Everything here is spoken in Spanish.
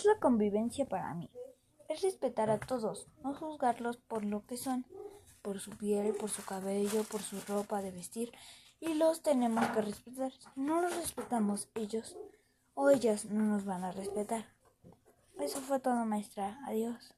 es la convivencia para mí? Es respetar a todos, no juzgarlos por lo que son, por su piel, por su cabello, por su ropa de vestir, y los tenemos que respetar. Si no los respetamos ellos o ellas no nos van a respetar. Eso fue todo, maestra. Adiós.